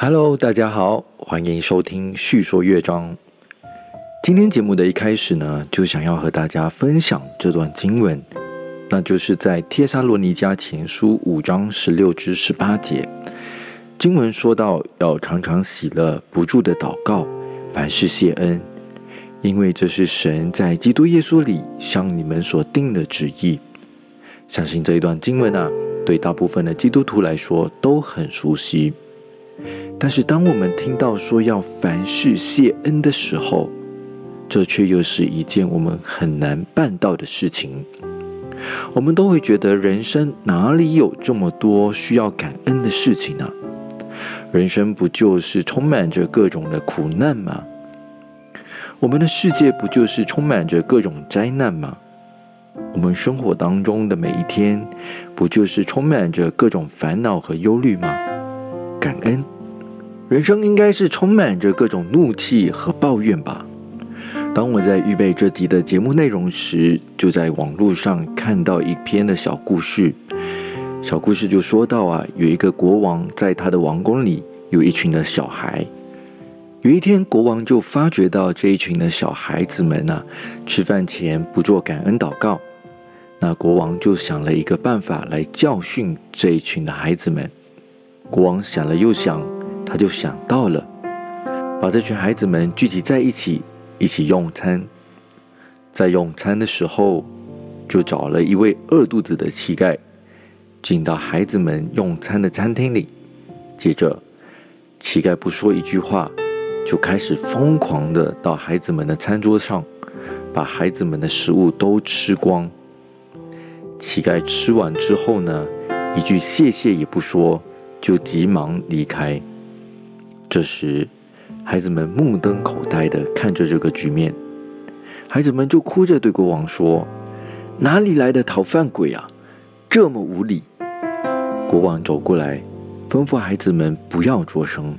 Hello，大家好，欢迎收听叙说乐章。今天节目的一开始呢，就想要和大家分享这段经文，那就是在帖撒罗尼迦前书五章十六至十八节。经文说到，要常常喜乐，不住的祷告，凡事谢恩，因为这是神在基督耶稣里向你们所定的旨意。相信这一段经文啊，对大部分的基督徒来说都很熟悉。但是，当我们听到说要凡事谢恩的时候，这却又是一件我们很难办到的事情。我们都会觉得，人生哪里有这么多需要感恩的事情呢？人生不就是充满着各种的苦难吗？我们的世界不就是充满着各种灾难吗？我们生活当中的每一天，不就是充满着各种烦恼和忧虑吗？感恩，人生应该是充满着各种怒气和抱怨吧。当我在预备这集的节目内容时，就在网络上看到一篇的小故事。小故事就说到啊，有一个国王在他的王宫里有一群的小孩。有一天，国王就发觉到这一群的小孩子们呢，吃饭前不做感恩祷告。那国王就想了一个办法来教训这一群的孩子们。国王想了又想，他就想到了，把这群孩子们聚集在一起，一起用餐。在用餐的时候，就找了一位饿肚子的乞丐，进到孩子们用餐的餐厅里。接着，乞丐不说一句话，就开始疯狂的到孩子们的餐桌上，把孩子们的食物都吃光。乞丐吃完之后呢，一句谢谢也不说。就急忙离开。这时，孩子们目瞪口呆的看着这个局面，孩子们就哭着对国王说：“哪里来的讨饭鬼啊，这么无礼！”国王走过来，吩咐孩子们不要作声。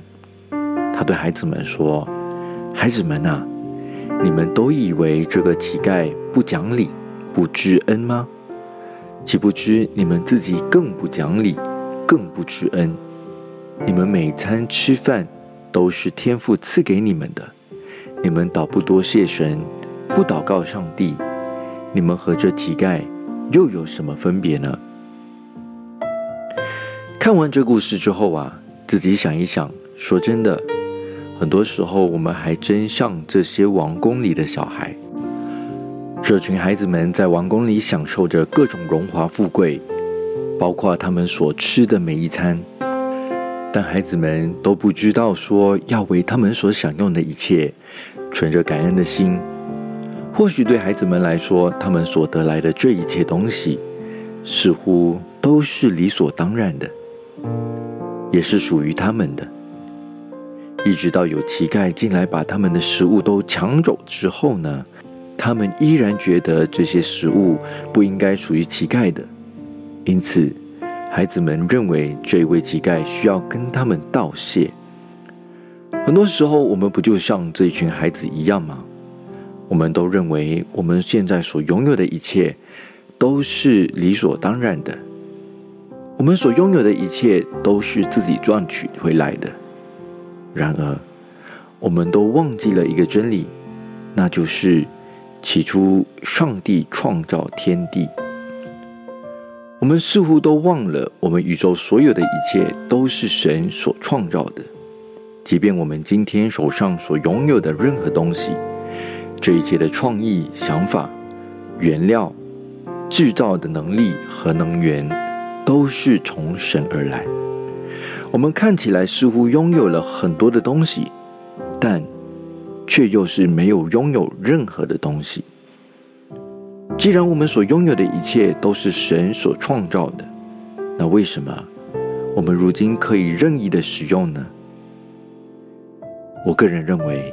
他对孩子们说：“孩子们呐，你们都以为这个乞丐不讲理、不知恩吗？岂不知你们自己更不讲理。”更不知恩，你们每餐吃饭都是天父赐给你们的，你们倒不多谢神，不祷告上帝，你们和这乞丐又有什么分别呢？看完这故事之后啊，自己想一想，说真的，很多时候我们还真像这些王宫里的小孩，这群孩子们在王宫里享受着各种荣华富贵。包括他们所吃的每一餐，但孩子们都不知道说要为他们所享用的一切存着感恩的心。或许对孩子们来说，他们所得来的这一切东西，似乎都是理所当然的，也是属于他们的。一直到有乞丐进来把他们的食物都抢走之后呢，他们依然觉得这些食物不应该属于乞丐的。因此，孩子们认为这一位乞丐需要跟他们道谢。很多时候，我们不就像这一群孩子一样吗？我们都认为我们现在所拥有的一切都是理所当然的，我们所拥有的一切都是自己赚取回来的。然而，我们都忘记了一个真理，那就是起初上帝创造天地。我们似乎都忘了，我们宇宙所有的一切都是神所创造的。即便我们今天手上所拥有的任何东西，这一切的创意、想法、原料、制造的能力和能源，都是从神而来。我们看起来似乎拥有了很多的东西，但却又是没有拥有任何的东西。既然我们所拥有的一切都是神所创造的，那为什么我们如今可以任意的使用呢？我个人认为，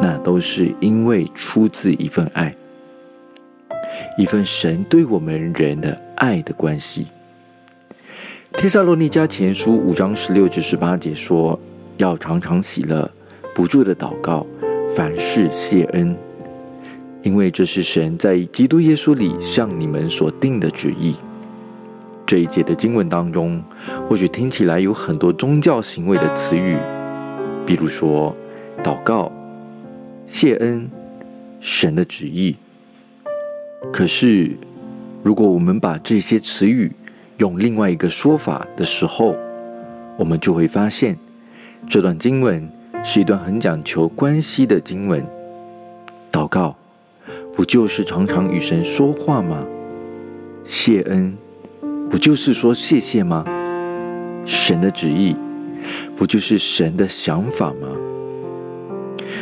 那都是因为出自一份爱，一份神对我们人的爱的关系。帖撒罗尼迦前书五章十六至十八节说：“要常常喜乐，不住的祷告，凡事谢恩。”因为这是神在基督耶稣里向你们所定的旨意。这一节的经文当中，或许听起来有很多宗教行为的词语，比如说祷告、谢恩、神的旨意。可是，如果我们把这些词语用另外一个说法的时候，我们就会发现，这段经文是一段很讲求关系的经文。祷告，不就是常常与神说话吗？谢恩，不就是说谢谢吗？神的旨意，不就是神的想法吗？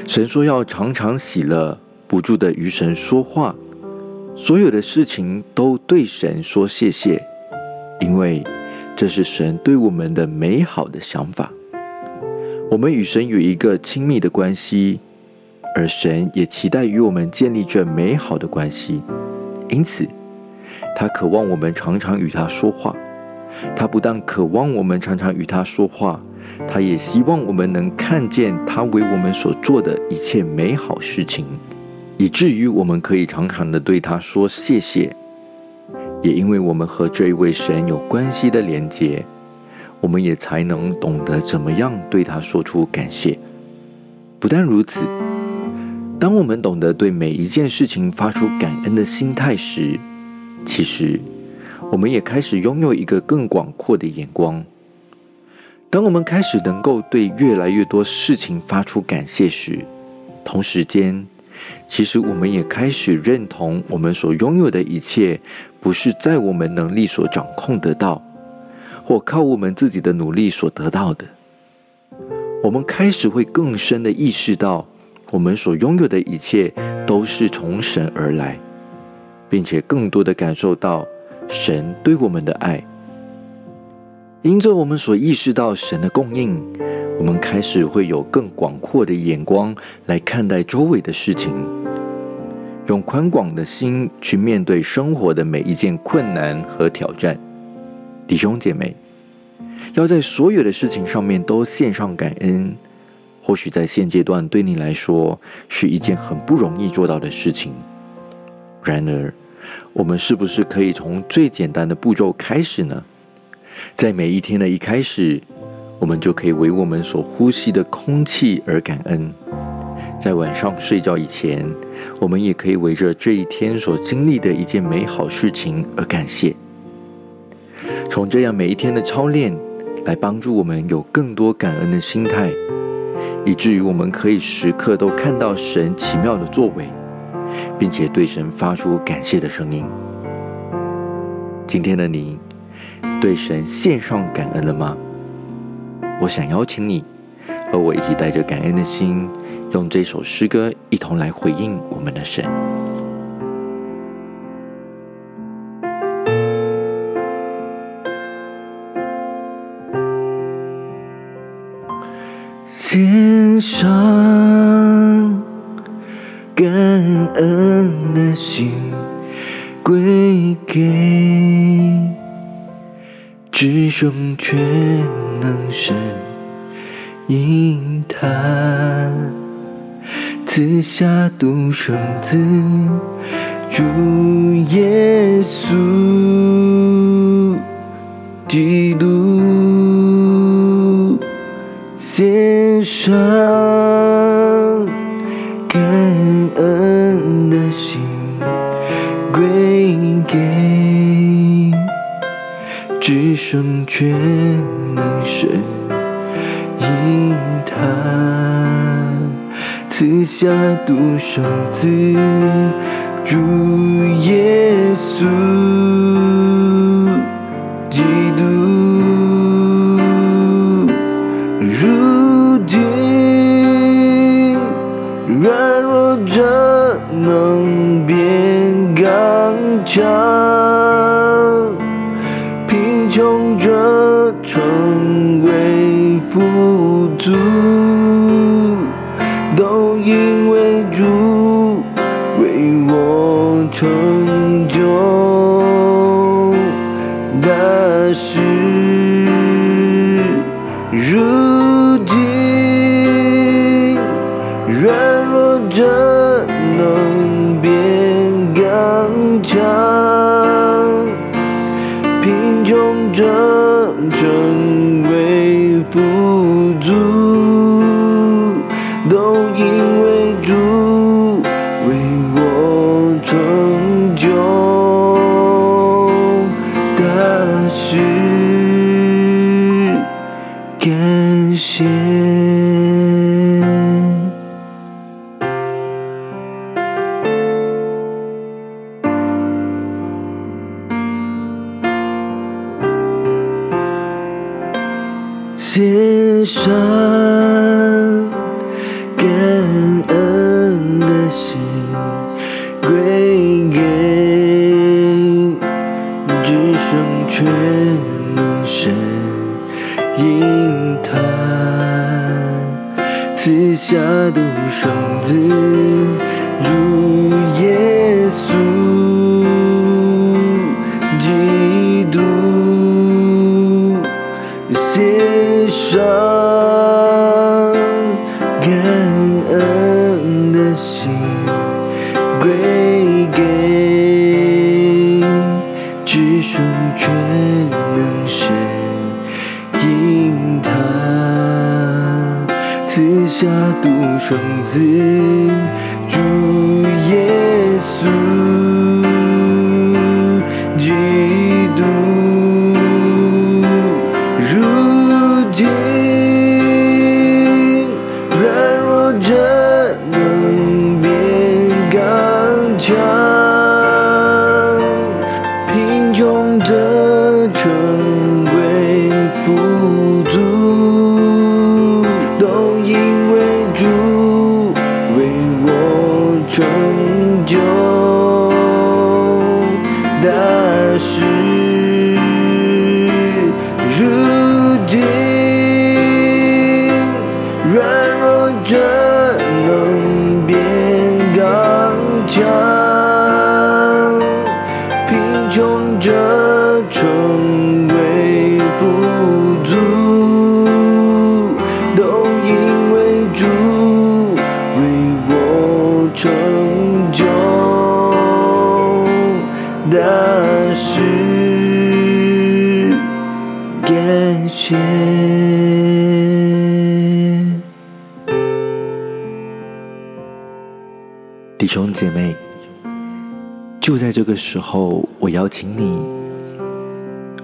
神说要常常喜乐，不住的与神说话，所有的事情都对神说谢谢，因为。这是神对我们的美好的想法。我们与神有一个亲密的关系，而神也期待与我们建立这美好的关系。因此，他渴望我们常常与他说话。他不但渴望我们常常与他说话，他也希望我们能看见他为我们所做的一切美好事情，以至于我们可以常常的对他说谢谢。也因为我们和这一位神有关系的连结，我们也才能懂得怎么样对他说出感谢。不但如此，当我们懂得对每一件事情发出感恩的心态时，其实我们也开始拥有一个更广阔的眼光。当我们开始能够对越来越多事情发出感谢时，同时间。其实，我们也开始认同，我们所拥有的一切，不是在我们能力所掌控得到，或靠我们自己的努力所得到的。我们开始会更深的意识到，我们所拥有的一切都是从神而来，并且更多的感受到神对我们的爱。因着我们所意识到神的供应。我们开始会有更广阔的眼光来看待周围的事情，用宽广的心去面对生活的每一件困难和挑战。弟兄姐妹，要在所有的事情上面都献上感恩，或许在现阶段对你来说是一件很不容易做到的事情。然而，我们是不是可以从最简单的步骤开始呢？在每一天的一开始。我们就可以为我们所呼吸的空气而感恩，在晚上睡觉以前，我们也可以围着这一天所经历的一件美好事情而感谢。从这样每一天的操练，来帮助我们有更多感恩的心态，以至于我们可以时刻都看到神奇妙的作为，并且对神发出感谢的声音。今天的你，对神献上感恩了吗？我想邀请你和我一起带着感恩的心，用这首诗歌一同来回应我们的神。献上感恩的心，归给至圣全能神，因他赐下独生子，主耶稣基督，献上感恩的心归给至圣全。神因他赐下独生子，主耶稣 you. 能神，因他此下独生子，如生如就在这个时候，我邀请你，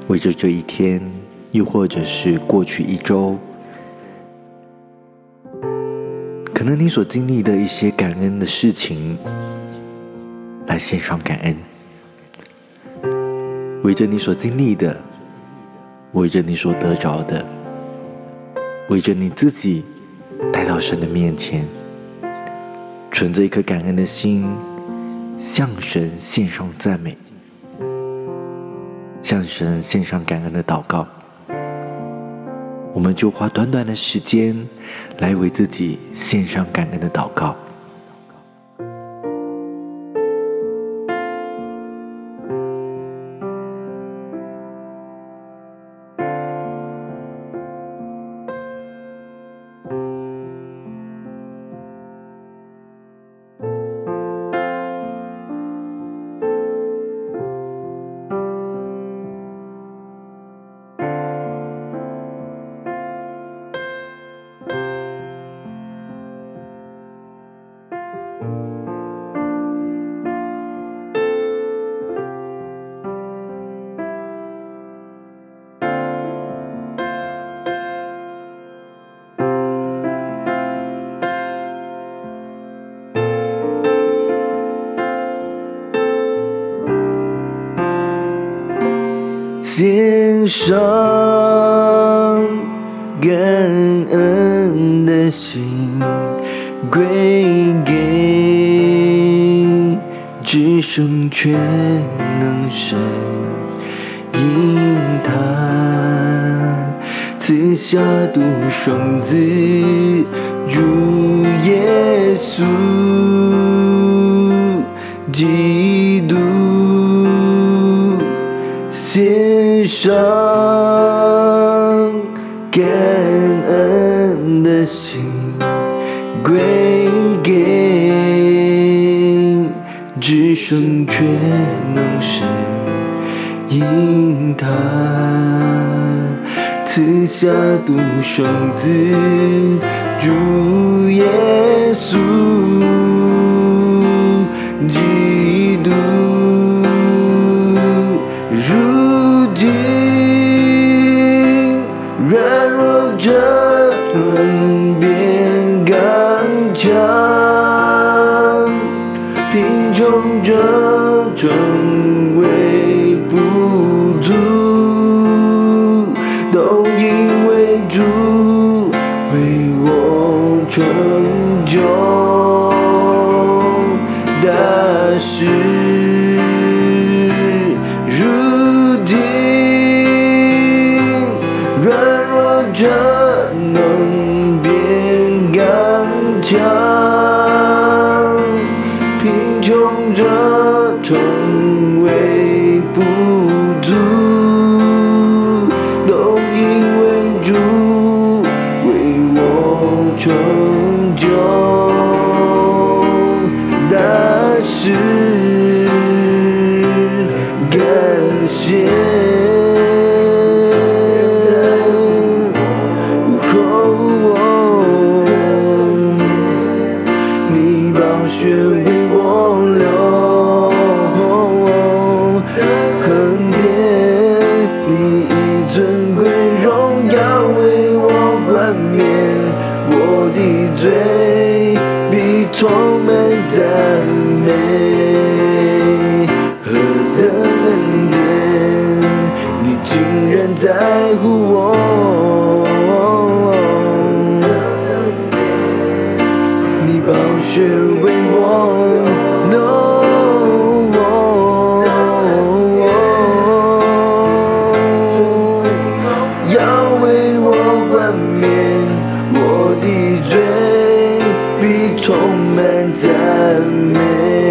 为着这一天，又或者是过去一周，可能你所经历的一些感恩的事情，来献上感恩。为着你所经历的，为着你所得着的，为着你自己带到神的面前，存着一颗感恩的心，向神献上赞美，向神献上感恩的祷告。我们就花短短的时间，来为自己献上感恩的祷告。上感恩的心，归给至圣全能神，因他赐下独生子，主耶稣基督。献上感恩的心，归给只剩全能神，因他赐下独生子，主耶稣赞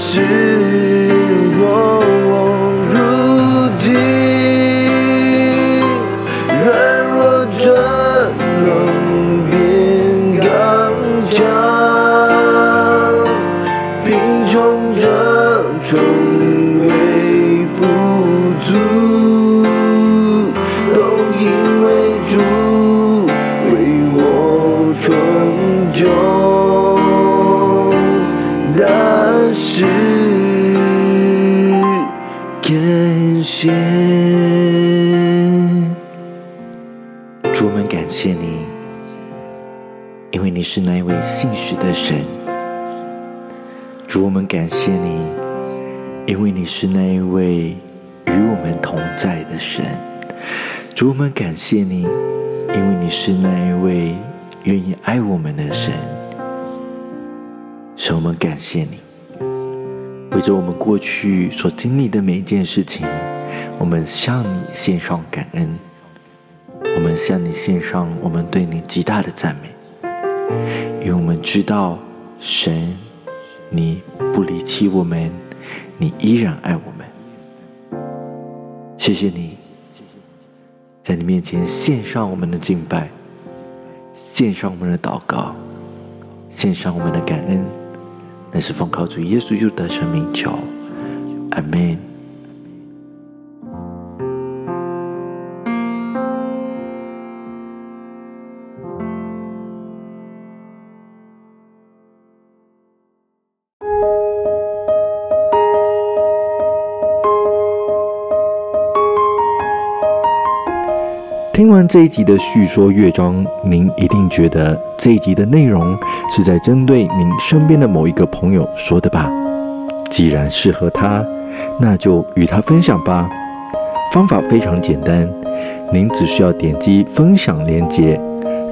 是。主，我们感谢你，因为你是那一位信实的神。主，我们感谢你，因为你是那一位与我们同在的神。主，我们感谢你，因为你是那一位愿意爱我们的神。神，我们感谢你，为着我们过去所经历的每一件事情，我们向你献上感恩。我们向你献上我们对你极大的赞美，因为我们知道，神，你不离弃我们，你依然爱我们。谢谢你，在你面前献上我们的敬拜，献上我们的祷告，献上我们的感恩，那是奉靠主耶稣基督的生命求，阿门。听完这一集的叙说乐章，您一定觉得这一集的内容是在针对您身边的某一个朋友说的吧？既然适合他，那就与他分享吧。方法非常简单，您只需要点击分享链接，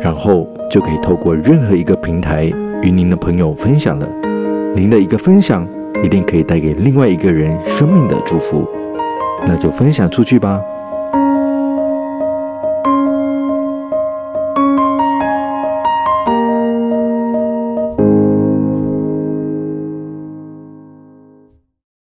然后就可以透过任何一个平台与您的朋友分享了。您的一个分享一定可以带给另外一个人生命的祝福。那就分享出去吧。